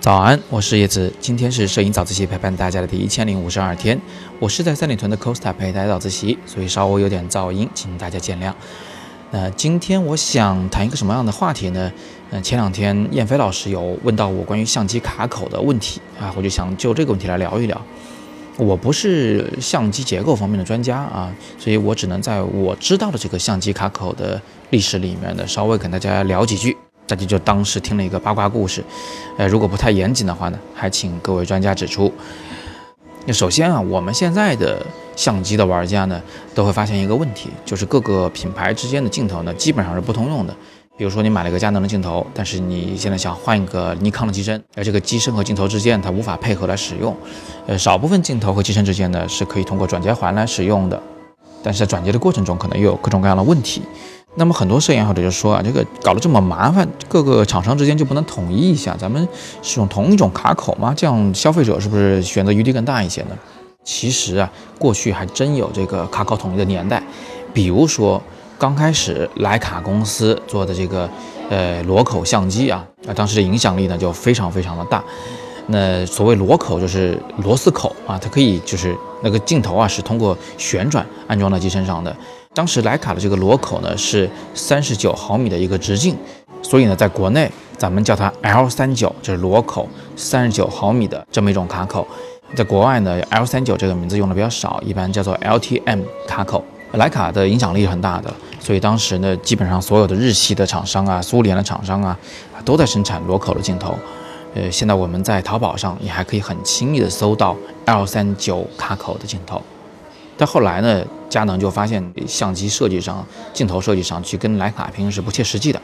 早安，我是叶子，今天是摄影早自习陪伴大家的第一千零五十二天。我是在三里屯的 Costa 陪大家早自习，所以稍微有点噪音，请大家见谅。那今天我想谈一个什么样的话题呢？嗯，前两天燕飞老师有问到我关于相机卡口的问题啊，我就想就这个问题来聊一聊。我不是相机结构方面的专家啊，所以我只能在我知道的这个相机卡口的历史里面呢，稍微跟大家聊几句。大家就当是听了一个八卦故事，呃，如果不太严谨的话呢，还请各位专家指出。那首先啊，我们现在的相机的玩家呢，都会发现一个问题，就是各个品牌之间的镜头呢，基本上是不通用的。比如说你买了一个佳能的镜头，但是你现在想换一个尼康的机身，而这个机身和镜头之间它无法配合来使用。呃，少部分镜头和机身之间呢，是可以通过转接环来使用的，但是在转接的过程中，可能又有各种各样的问题。那么很多摄影爱好者就说啊，这个搞得这么麻烦，各个厂商之间就不能统一一下，咱们使用同一种卡口吗？这样消费者是不是选择余地更大一些呢？其实啊，过去还真有这个卡口统一的年代，比如说刚开始徕卡公司做的这个呃螺口相机啊，啊当时的影响力呢就非常非常的大。那所谓螺口就是螺丝口啊，它可以就是那个镜头啊是通过旋转安装到机身上的。当时徕卡的这个螺口呢是三十九毫米的一个直径，所以呢，在国内咱们叫它 L 三九，就是螺口三十九毫米的这么一种卡口。在国外呢，L 三九这个名字用的比较少，一般叫做 LTM 卡口。徕卡的影响力很大的，所以当时呢，基本上所有的日系的厂商啊、苏联的厂商啊，都在生产螺口的镜头。呃，现在我们在淘宝上也还可以很轻易的搜到 L 三九卡口的镜头。但后来呢，佳能就发现相机设计上、镜头设计上去跟徕卡拼是不切实际的，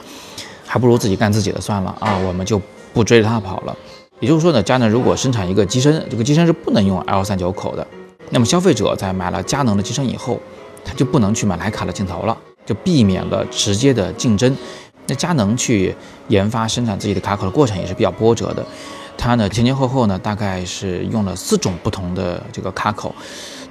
还不如自己干自己的算了啊！我们就不追着它跑了。也就是说呢，佳能如果生产一个机身，这个机身是不能用 L 三九口的，那么消费者在买了佳能的机身以后，他就不能去买徕卡的镜头了，就避免了直接的竞争。那佳能去研发生产自己的卡口的过程也是比较波折的，它呢前前后后呢大概是用了四种不同的这个卡口。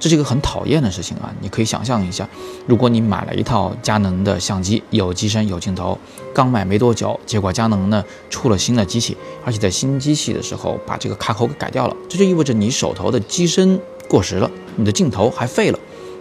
这是一个很讨厌的事情啊！你可以想象一下，如果你买了一套佳能的相机，有机身有镜头，刚买没多久，结果佳能呢出了新的机器，而且在新机器的时候把这个卡口给改掉了，这就意味着你手头的机身过时了，你的镜头还废了，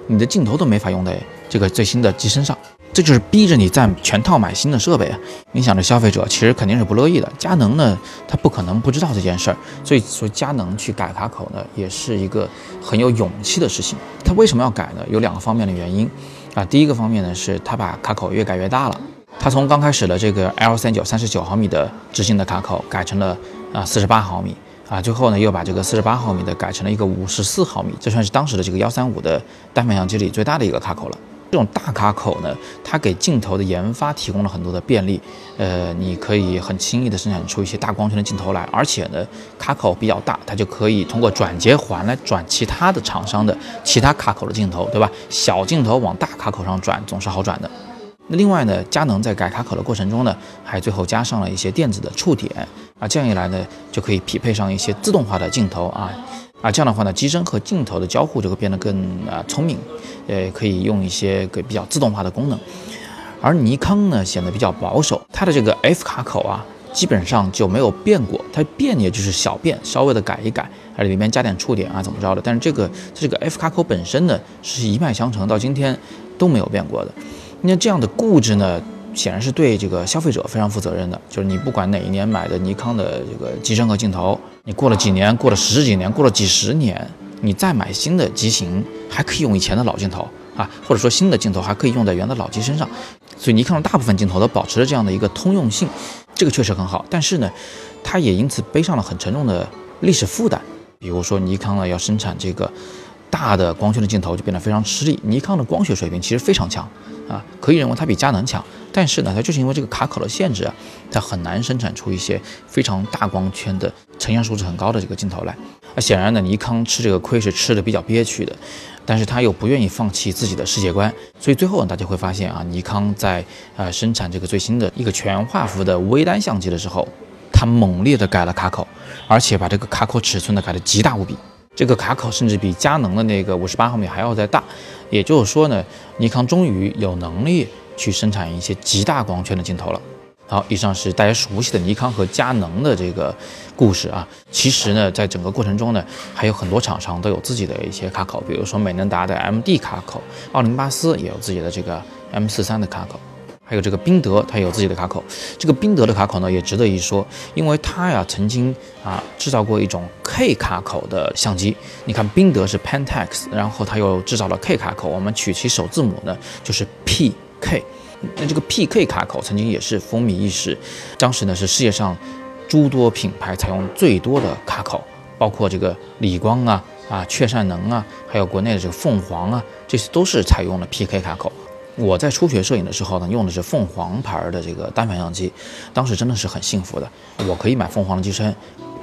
你的镜头都没法用在这个最新的机身上。这就是逼着你在全套买新的设备啊！你想着消费者其实肯定是不乐意的。佳能呢，他不可能不知道这件事儿，所以说佳能去改卡口呢，也是一个很有勇气的事情。他为什么要改呢？有两个方面的原因啊。第一个方面呢，是他把卡口越改越大了。他从刚开始的这个 L 三九三十九毫米的直径的卡口改成了啊四十八毫米啊，最后呢又把这个四十八毫米的改成了一个五十四毫米，这算是当时的这个幺三五的单反相机里最大的一个卡口了。这种大卡口呢，它给镜头的研发提供了很多的便利。呃，你可以很轻易的生产出一些大光圈的镜头来，而且呢，卡口比较大，它就可以通过转接环来转其他的厂商的其他卡口的镜头，对吧？小镜头往大卡口上转总是好转的。那另外呢，佳能在改卡口的过程中呢，还最后加上了一些电子的触点啊，这样一来呢，就可以匹配上一些自动化的镜头啊。啊，这样的话呢，机身和镜头的交互就会变得更啊聪明，呃，可以用一些个比较自动化的功能。而尼康呢，显得比较保守，它的这个 F 卡口啊，基本上就没有变过，它变也就是小变，稍微的改一改，啊，里面加点触点啊，怎么着的。但是这个这个 F 卡口本身呢，是一脉相承，到今天都没有变过的。那这样的固执呢？显然是对这个消费者非常负责任的，就是你不管哪一年买的尼康的这个机身和镜头，你过了几年，过了十几年，过了几十年，你再买新的机型，还可以用以前的老镜头啊，或者说新的镜头还可以用在原的老机身上，所以尼康的大部分镜头都保持着这样的一个通用性，这个确实很好。但是呢，它也因此背上了很沉重的历史负担，比如说尼康呢要生产这个大的光圈的镜头就变得非常吃力，尼康的光学水平其实非常强啊，可以认为它比佳能强。但是呢，它就是因为这个卡口的限制啊，它很难生产出一些非常大光圈的成像素质很高的这个镜头来。那显然呢，尼康吃这个亏是吃的比较憋屈的，但是他又不愿意放弃自己的世界观，所以最后呢，大家会发现啊，尼康在呃生产这个最新的一个全画幅的微单相机的时候，它猛烈的改了卡口，而且把这个卡口尺寸呢改的极大无比。这个卡口甚至比佳能的那个五十八毫米还要再大，也就是说呢，尼康终于有能力去生产一些极大光圈的镜头了。好，以上是大家熟悉的尼康和佳能的这个故事啊。其实呢，在整个过程中呢，还有很多厂商都有自己的一些卡口，比如说美能达的 MD 卡口，奥林巴斯也有自己的这个 M 四三的卡口，还有这个宾得它有自己的卡口。这个宾得的卡口呢，也值得一说，因为它呀曾经啊制造过一种 K 卡口的相机。你看宾得是 Pentax，然后它又制造了 K 卡口，我们取其首字母呢就是 PK。那这个 PK 卡口曾经也是风靡一时，当时呢是世界上诸多品牌采用最多的卡口，包括这个理光啊、啊雀善能啊，还有国内的这个凤凰啊，这些都是采用了 PK 卡口。我在初学摄影的时候呢，用的是凤凰牌的这个单反相机，当时真的是很幸福的，我可以买凤凰的机身，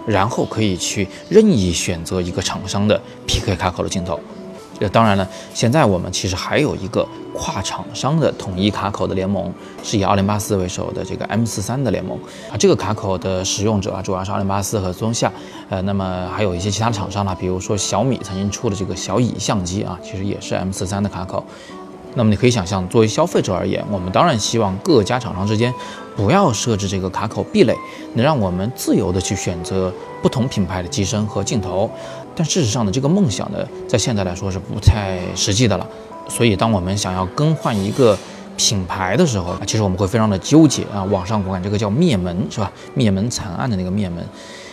然后可以去任意选择一个厂商的 PK 卡口的镜头。这当然了，现在我们其实还有一个跨厂商的统一卡口的联盟，是以奥林巴斯为首的这个 M 四三的联盟啊。这个卡口的使用者啊，主要是奥林巴斯和松下，呃，那么还有一些其他厂商呢，比如说小米曾经出的这个小蚁相机啊，其实也是 M 四三的卡口。那么你可以想象，作为消费者而言，我们当然希望各家厂商之间不要设置这个卡口壁垒，能让我们自由的去选择不同品牌的机身和镜头。但事实上呢，这个梦想呢，在现在来说是不太实际的了。所以，当我们想要更换一个品牌的时候，其实我们会非常的纠结啊。网上管这个叫灭门是吧？灭门惨案的那个灭门，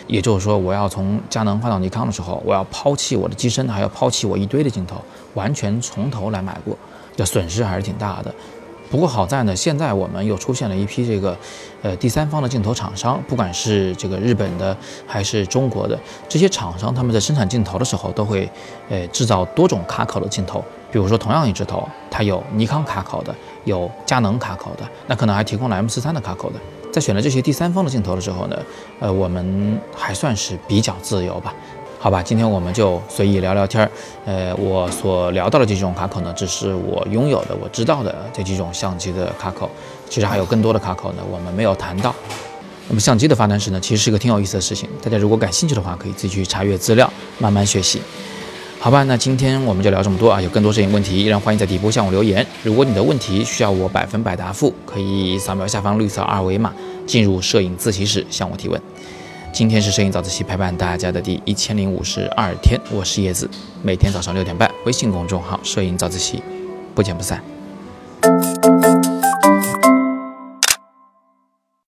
也就是说，我要从佳能换到尼康的时候，我要抛弃我的机身，还要抛弃我一堆的镜头，完全从头来买过。的损失还是挺大的，不过好在呢，现在我们又出现了一批这个，呃，第三方的镜头厂商，不管是这个日本的还是中国的这些厂商，他们在生产镜头的时候都会，呃，制造多种卡口的镜头。比如说，同样一支头，它有尼康卡口的，有佳能卡口的，那可能还提供了 M 四三的卡口的。在选择这些第三方的镜头的时候呢，呃，我们还算是比较自由吧。好吧，今天我们就随意聊聊天儿。呃，我所聊到的这几种卡口呢，只是我拥有的、我知道的这几种相机的卡口。其实还有更多的卡口呢，我们没有谈到。那么相机的发展史呢，其实是个挺有意思的事情。大家如果感兴趣的话，可以自己去查阅资料，慢慢学习。好吧，那今天我们就聊这么多啊。有更多摄影问题，依然欢迎在底部向我留言。如果你的问题需要我百分百答复，可以扫描下方绿色二维码，进入摄影自习室向我提问。今天是摄影早自习陪伴大家的第一千零五十二天，我是叶子，每天早上六点半，微信公众号“摄影早自习”，不见不散。